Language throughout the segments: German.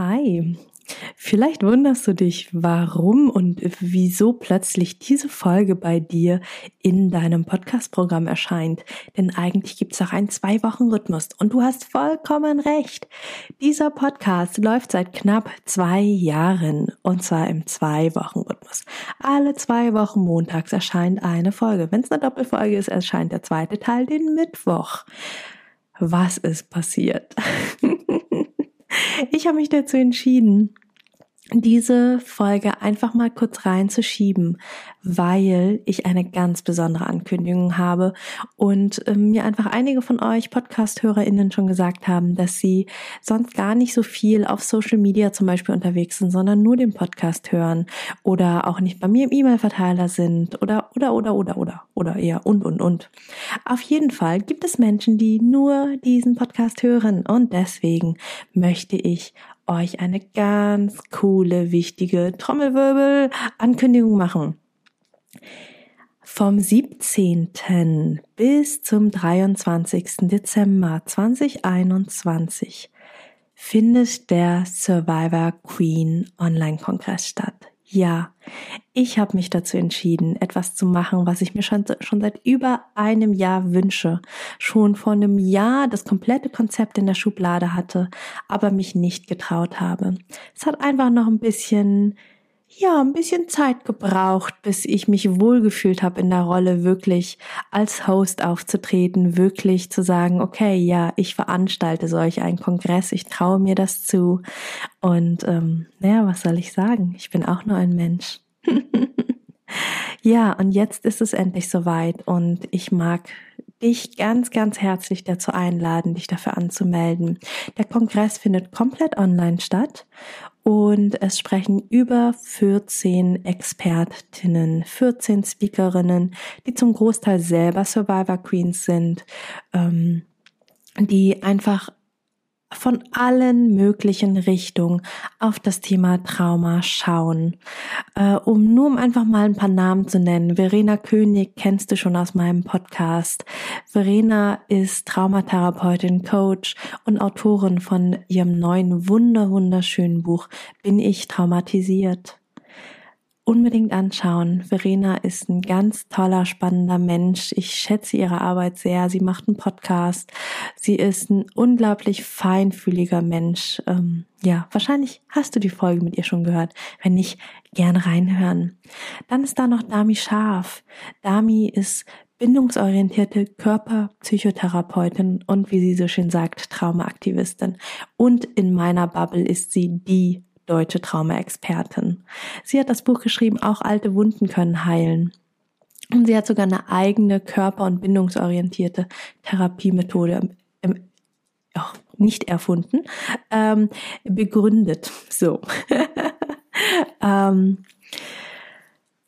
Hi. Vielleicht wunderst du dich, warum und wieso plötzlich diese Folge bei dir in deinem Podcast-Programm erscheint. Denn eigentlich gibt es auch einen Zwei-Wochen-Rhythmus und du hast vollkommen recht. Dieser Podcast läuft seit knapp zwei Jahren und zwar im Zwei-Wochen-Rhythmus. Alle zwei Wochen montags erscheint eine Folge. Wenn es eine Doppelfolge ist, erscheint der zweite Teil den Mittwoch. Was ist passiert? Ich habe mich dazu entschieden, diese Folge einfach mal kurz reinzuschieben, weil ich eine ganz besondere Ankündigung habe und äh, mir einfach einige von euch Podcast-HörerInnen schon gesagt haben, dass sie sonst gar nicht so viel auf Social Media zum Beispiel unterwegs sind, sondern nur den Podcast hören oder auch nicht bei mir im E-Mail-Verteiler sind oder, oder, oder, oder, oder, oder eher und, und, und. Auf jeden Fall gibt es Menschen, die nur diesen Podcast hören und deswegen möchte ich euch eine ganz coole, wichtige Trommelwirbel-Ankündigung machen. Vom 17. bis zum 23. Dezember 2021 findet der Survivor Queen Online-Kongress statt. Ja, ich habe mich dazu entschieden, etwas zu machen, was ich mir schon, schon seit über einem Jahr wünsche. Schon vor einem Jahr das komplette Konzept in der Schublade hatte, aber mich nicht getraut habe. Es hat einfach noch ein bisschen ja, ein bisschen Zeit gebraucht, bis ich mich wohlgefühlt habe in der Rolle, wirklich als Host aufzutreten, wirklich zu sagen, okay, ja, ich veranstalte solch einen Kongress, ich traue mir das zu. Und ähm, naja, was soll ich sagen? Ich bin auch nur ein Mensch. ja, und jetzt ist es endlich soweit und ich mag dich ganz, ganz herzlich dazu einladen, dich dafür anzumelden. Der Kongress findet komplett online statt und es sprechen über 14 Expertinnen, 14 Speakerinnen, die zum Großteil selber Survivor Queens sind, ähm, die einfach von allen möglichen Richtungen auf das Thema Trauma schauen. Äh, um nur um einfach mal ein paar Namen zu nennen. Verena König kennst du schon aus meinem Podcast. Verena ist Traumatherapeutin, Coach und Autorin von ihrem neuen wunder wunderschönen Buch Bin ich traumatisiert? Unbedingt anschauen. Verena ist ein ganz toller, spannender Mensch. Ich schätze ihre Arbeit sehr. Sie macht einen Podcast. Sie ist ein unglaublich feinfühliger Mensch. Ähm, ja, wahrscheinlich hast du die Folge mit ihr schon gehört. Wenn nicht, gerne reinhören. Dann ist da noch Dami Scharf. Dami ist bindungsorientierte Körperpsychotherapeutin und wie sie so schön sagt, Traumaaktivistin. Und in meiner Bubble ist sie die deutsche Trauma-Expertin. Sie hat das Buch geschrieben, auch alte Wunden können heilen. Und sie hat sogar eine eigene körper- und bindungsorientierte Therapiemethode ähm, oh, nicht erfunden, ähm, begründet. So. ähm,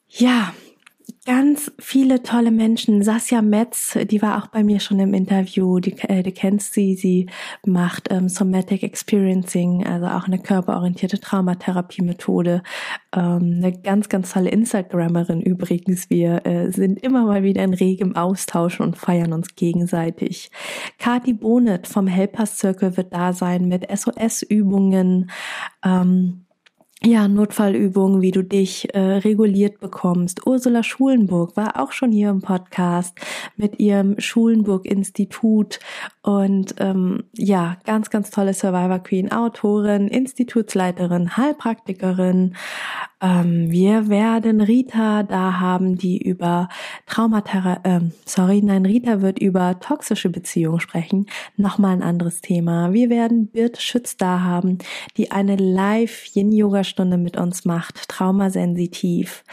ja, ganz viele tolle Menschen. Sasja Metz, die war auch bei mir schon im Interview. Die, äh, du kennst sie. Sie macht ähm, Somatic Experiencing, also auch eine körperorientierte Traumatherapie-Methode. Ähm, eine ganz, ganz tolle Instagrammerin übrigens. Wir äh, sind immer mal wieder in regem Austausch und feiern uns gegenseitig. Kati Bonet vom Helpers Circle wird da sein mit SOS-Übungen. Ähm, ja, Notfallübungen, wie du dich äh, reguliert bekommst. Ursula Schulenburg war auch schon hier im Podcast mit ihrem Schulenburg-Institut und ähm, ja, ganz, ganz tolle Survivor Queen, Autorin, Institutsleiterin, Heilpraktikerin. Ähm, wir werden Rita da haben, die über Traumatherapie, ähm, sorry, nein, Rita wird über toxische Beziehungen sprechen. Nochmal ein anderes Thema. Wir werden Birte Schütz da haben, die eine Live-Yin-Yoga-Stunde mit uns macht, traumasensitiv.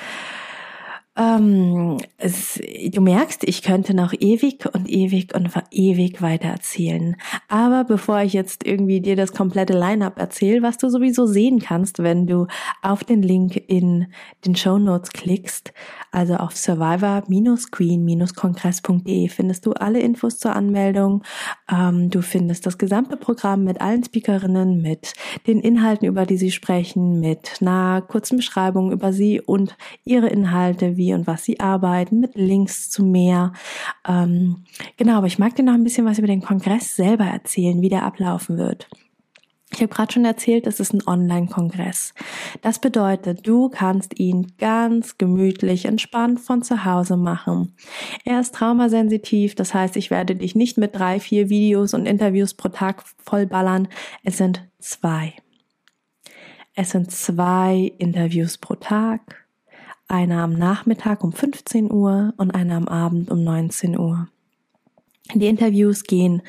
Ähm, es, du merkst, ich könnte noch ewig und ewig und ewig weiter erzählen. Aber bevor ich jetzt irgendwie dir das komplette Line-up erzähle, was du sowieso sehen kannst, wenn du auf den Link in den Show Notes klickst, also auf survivor-queen-kongress.de findest du alle Infos zur Anmeldung. Ähm, du findest das gesamte Programm mit allen Speakerinnen, mit den Inhalten, über die sie sprechen, mit einer kurzen Beschreibung über sie und ihre Inhalte, wie und was sie arbeiten, mit Links zu mehr. Ähm, genau, aber ich mag dir noch ein bisschen was über den Kongress selber erzählen, wie der ablaufen wird. Ich habe gerade schon erzählt, es ist ein Online-Kongress. Das bedeutet, du kannst ihn ganz gemütlich, entspannt von zu Hause machen. Er ist traumasensitiv, das heißt, ich werde dich nicht mit drei, vier Videos und Interviews pro Tag vollballern. Es sind zwei. Es sind zwei Interviews pro Tag. Einer am Nachmittag um 15 Uhr und einer am Abend um 19 Uhr. Die Interviews gehen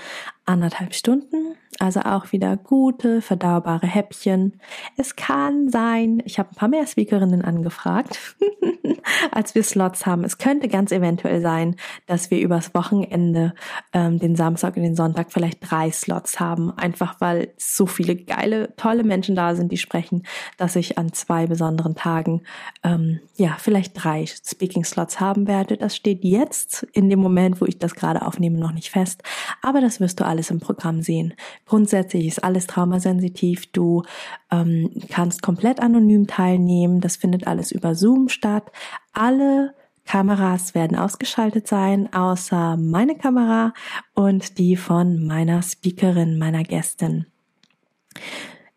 anderthalb Stunden also auch wieder gute, verdaubare Häppchen. Es kann sein, ich habe ein paar mehr Speakerinnen angefragt, als wir Slots haben. Es könnte ganz eventuell sein, dass wir übers Wochenende ähm, den Samstag und den Sonntag vielleicht drei Slots haben. Einfach weil so viele geile, tolle Menschen da sind, die sprechen, dass ich an zwei besonderen Tagen ähm, ja vielleicht drei Speaking-Slots haben werde. Das steht jetzt in dem Moment, wo ich das gerade aufnehme, noch nicht fest. Aber das wirst du alles im Programm sehen. Grundsätzlich ist alles traumasensitiv. Du ähm, kannst komplett anonym teilnehmen. Das findet alles über Zoom statt. Alle Kameras werden ausgeschaltet sein, außer meine Kamera und die von meiner Speakerin, meiner Gästin.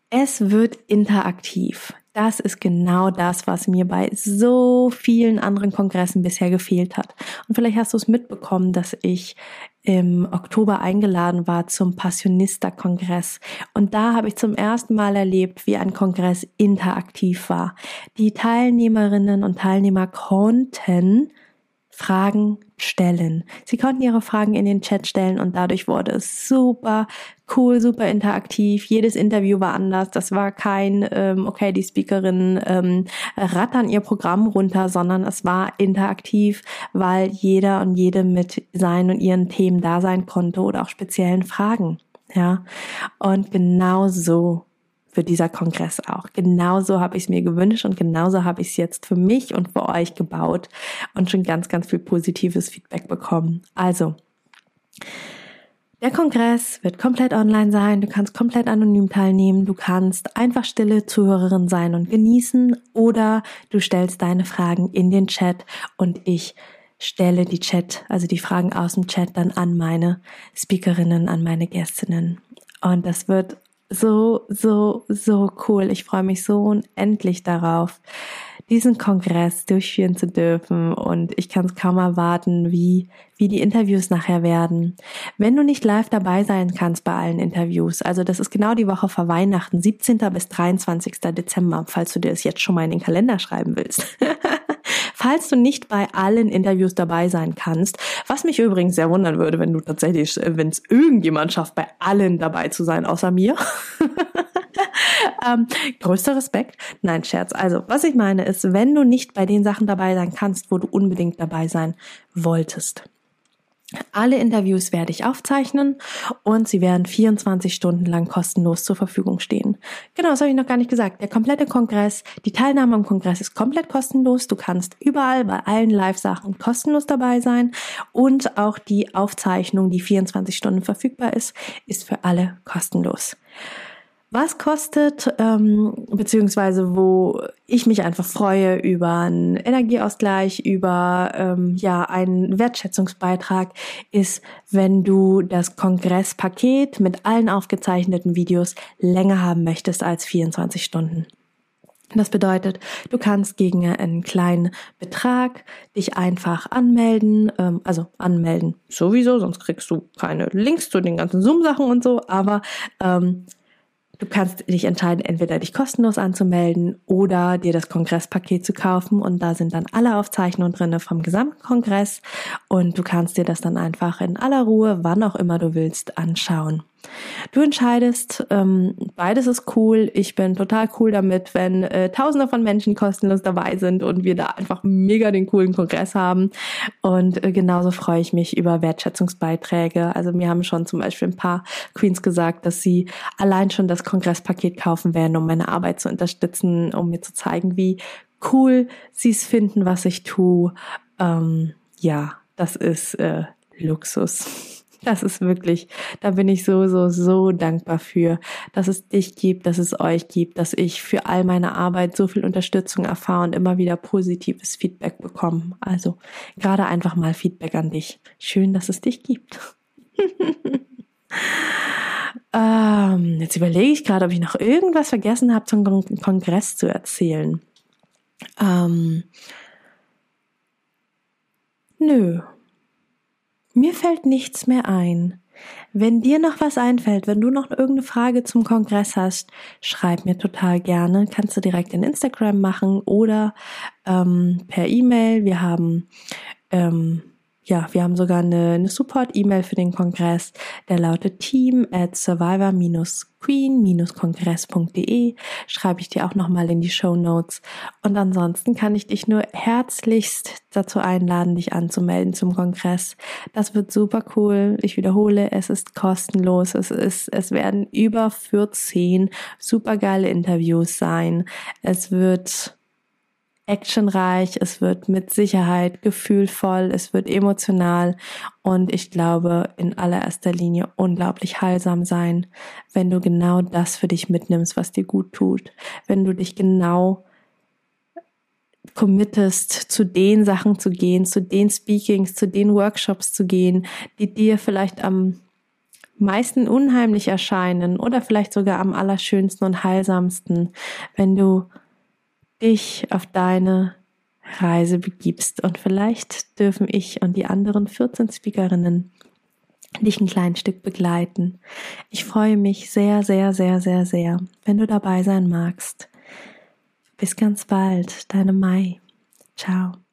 Es wird interaktiv. Das ist genau das, was mir bei so vielen anderen Kongressen bisher gefehlt hat. Und vielleicht hast du es mitbekommen, dass ich im Oktober eingeladen war zum Passionista-Kongress. Und da habe ich zum ersten Mal erlebt, wie ein Kongress interaktiv war. Die Teilnehmerinnen und Teilnehmer konnten Fragen stellen. Sie konnten ihre Fragen in den Chat stellen und dadurch wurde es super cool, super interaktiv. Jedes Interview war anders. Das war kein, ähm, okay, die Speakerin ähm, rattern ihr Programm runter, sondern es war interaktiv, weil jeder und jede mit seinen und ihren Themen da sein konnte oder auch speziellen Fragen. Ja, und genau so für dieser Kongress auch. Genauso habe ich es mir gewünscht und genauso habe ich es jetzt für mich und für euch gebaut und schon ganz, ganz viel positives Feedback bekommen. Also, der Kongress wird komplett online sein, du kannst komplett anonym teilnehmen, du kannst einfach stille Zuhörerin sein und genießen oder du stellst deine Fragen in den Chat und ich stelle die Chat, also die Fragen aus dem Chat dann an meine Speakerinnen, an meine Gästinnen. Und das wird so, so, so cool. Ich freue mich so unendlich darauf, diesen Kongress durchführen zu dürfen und ich kann es kaum erwarten, wie, wie die Interviews nachher werden. Wenn du nicht live dabei sein kannst bei allen Interviews, also das ist genau die Woche vor Weihnachten, 17. bis 23. Dezember, falls du dir das jetzt schon mal in den Kalender schreiben willst. Falls du nicht bei allen Interviews dabei sein kannst, was mich übrigens sehr wundern würde, wenn du tatsächlich, äh, wenn es irgendjemand schafft, bei allen dabei zu sein, außer mir. ähm, größter Respekt. Nein, Scherz. Also, was ich meine ist, wenn du nicht bei den Sachen dabei sein kannst, wo du unbedingt dabei sein wolltest, alle Interviews werde ich aufzeichnen und sie werden 24 Stunden lang kostenlos zur Verfügung stehen. Genau, das habe ich noch gar nicht gesagt. Der komplette Kongress, die Teilnahme am Kongress ist komplett kostenlos. Du kannst überall bei allen Live-Sachen kostenlos dabei sein und auch die Aufzeichnung, die 24 Stunden verfügbar ist, ist für alle kostenlos was kostet, ähm, beziehungsweise wo ich mich einfach freue über einen Energieausgleich, über ähm, ja einen Wertschätzungsbeitrag, ist, wenn du das Kongresspaket mit allen aufgezeichneten Videos länger haben möchtest als 24 Stunden. Das bedeutet, du kannst gegen einen kleinen Betrag dich einfach anmelden, ähm, also anmelden sowieso, sonst kriegst du keine Links zu den ganzen Zoom-Sachen und so, aber ähm, Du kannst dich entscheiden, entweder dich kostenlos anzumelden oder dir das Kongresspaket zu kaufen und da sind dann alle Aufzeichnungen drinne vom gesamten Kongress und du kannst dir das dann einfach in aller Ruhe, wann auch immer du willst, anschauen. Du entscheidest, ähm, beides ist cool. Ich bin total cool damit, wenn äh, Tausende von Menschen kostenlos dabei sind und wir da einfach mega den coolen Kongress haben. Und äh, genauso freue ich mich über Wertschätzungsbeiträge. Also mir haben schon zum Beispiel ein paar Queens gesagt, dass sie allein schon das Kongresspaket kaufen werden, um meine Arbeit zu unterstützen, um mir zu zeigen, wie cool sie es finden, was ich tue. Ähm, ja, das ist äh, Luxus. Das ist wirklich, da bin ich so, so, so dankbar für, dass es dich gibt, dass es euch gibt, dass ich für all meine Arbeit so viel Unterstützung erfahre und immer wieder positives Feedback bekomme. Also gerade einfach mal Feedback an dich. Schön, dass es dich gibt. Ähm, jetzt überlege ich gerade, ob ich noch irgendwas vergessen habe, zum Kongress zu erzählen. Ähm, nö. Mir fällt nichts mehr ein. Wenn dir noch was einfällt, wenn du noch irgendeine Frage zum Kongress hast, schreib mir total gerne. Kannst du direkt in Instagram machen oder ähm, per E-Mail. Wir haben ähm, ja, wir haben sogar eine, eine Support-E-Mail für den Kongress, der lautet team at survivor-queen-kongress.de. Schreibe ich dir auch nochmal in die Show Notes. Und ansonsten kann ich dich nur herzlichst dazu einladen, dich anzumelden zum Kongress. Das wird super cool. Ich wiederhole, es ist kostenlos. Es ist, es werden über 14 supergeile Interviews sein. Es wird actionreich, es wird mit Sicherheit gefühlvoll, es wird emotional und ich glaube in allererster Linie unglaublich heilsam sein, wenn du genau das für dich mitnimmst, was dir gut tut, wenn du dich genau committest, zu den Sachen zu gehen, zu den Speakings, zu den Workshops zu gehen, die dir vielleicht am meisten unheimlich erscheinen oder vielleicht sogar am allerschönsten und heilsamsten, wenn du dich auf deine Reise begibst. Und vielleicht dürfen ich und die anderen 14 Speakerinnen dich ein kleines Stück begleiten. Ich freue mich sehr, sehr, sehr, sehr, sehr, wenn du dabei sein magst. Bis ganz bald, deine Mai. Ciao.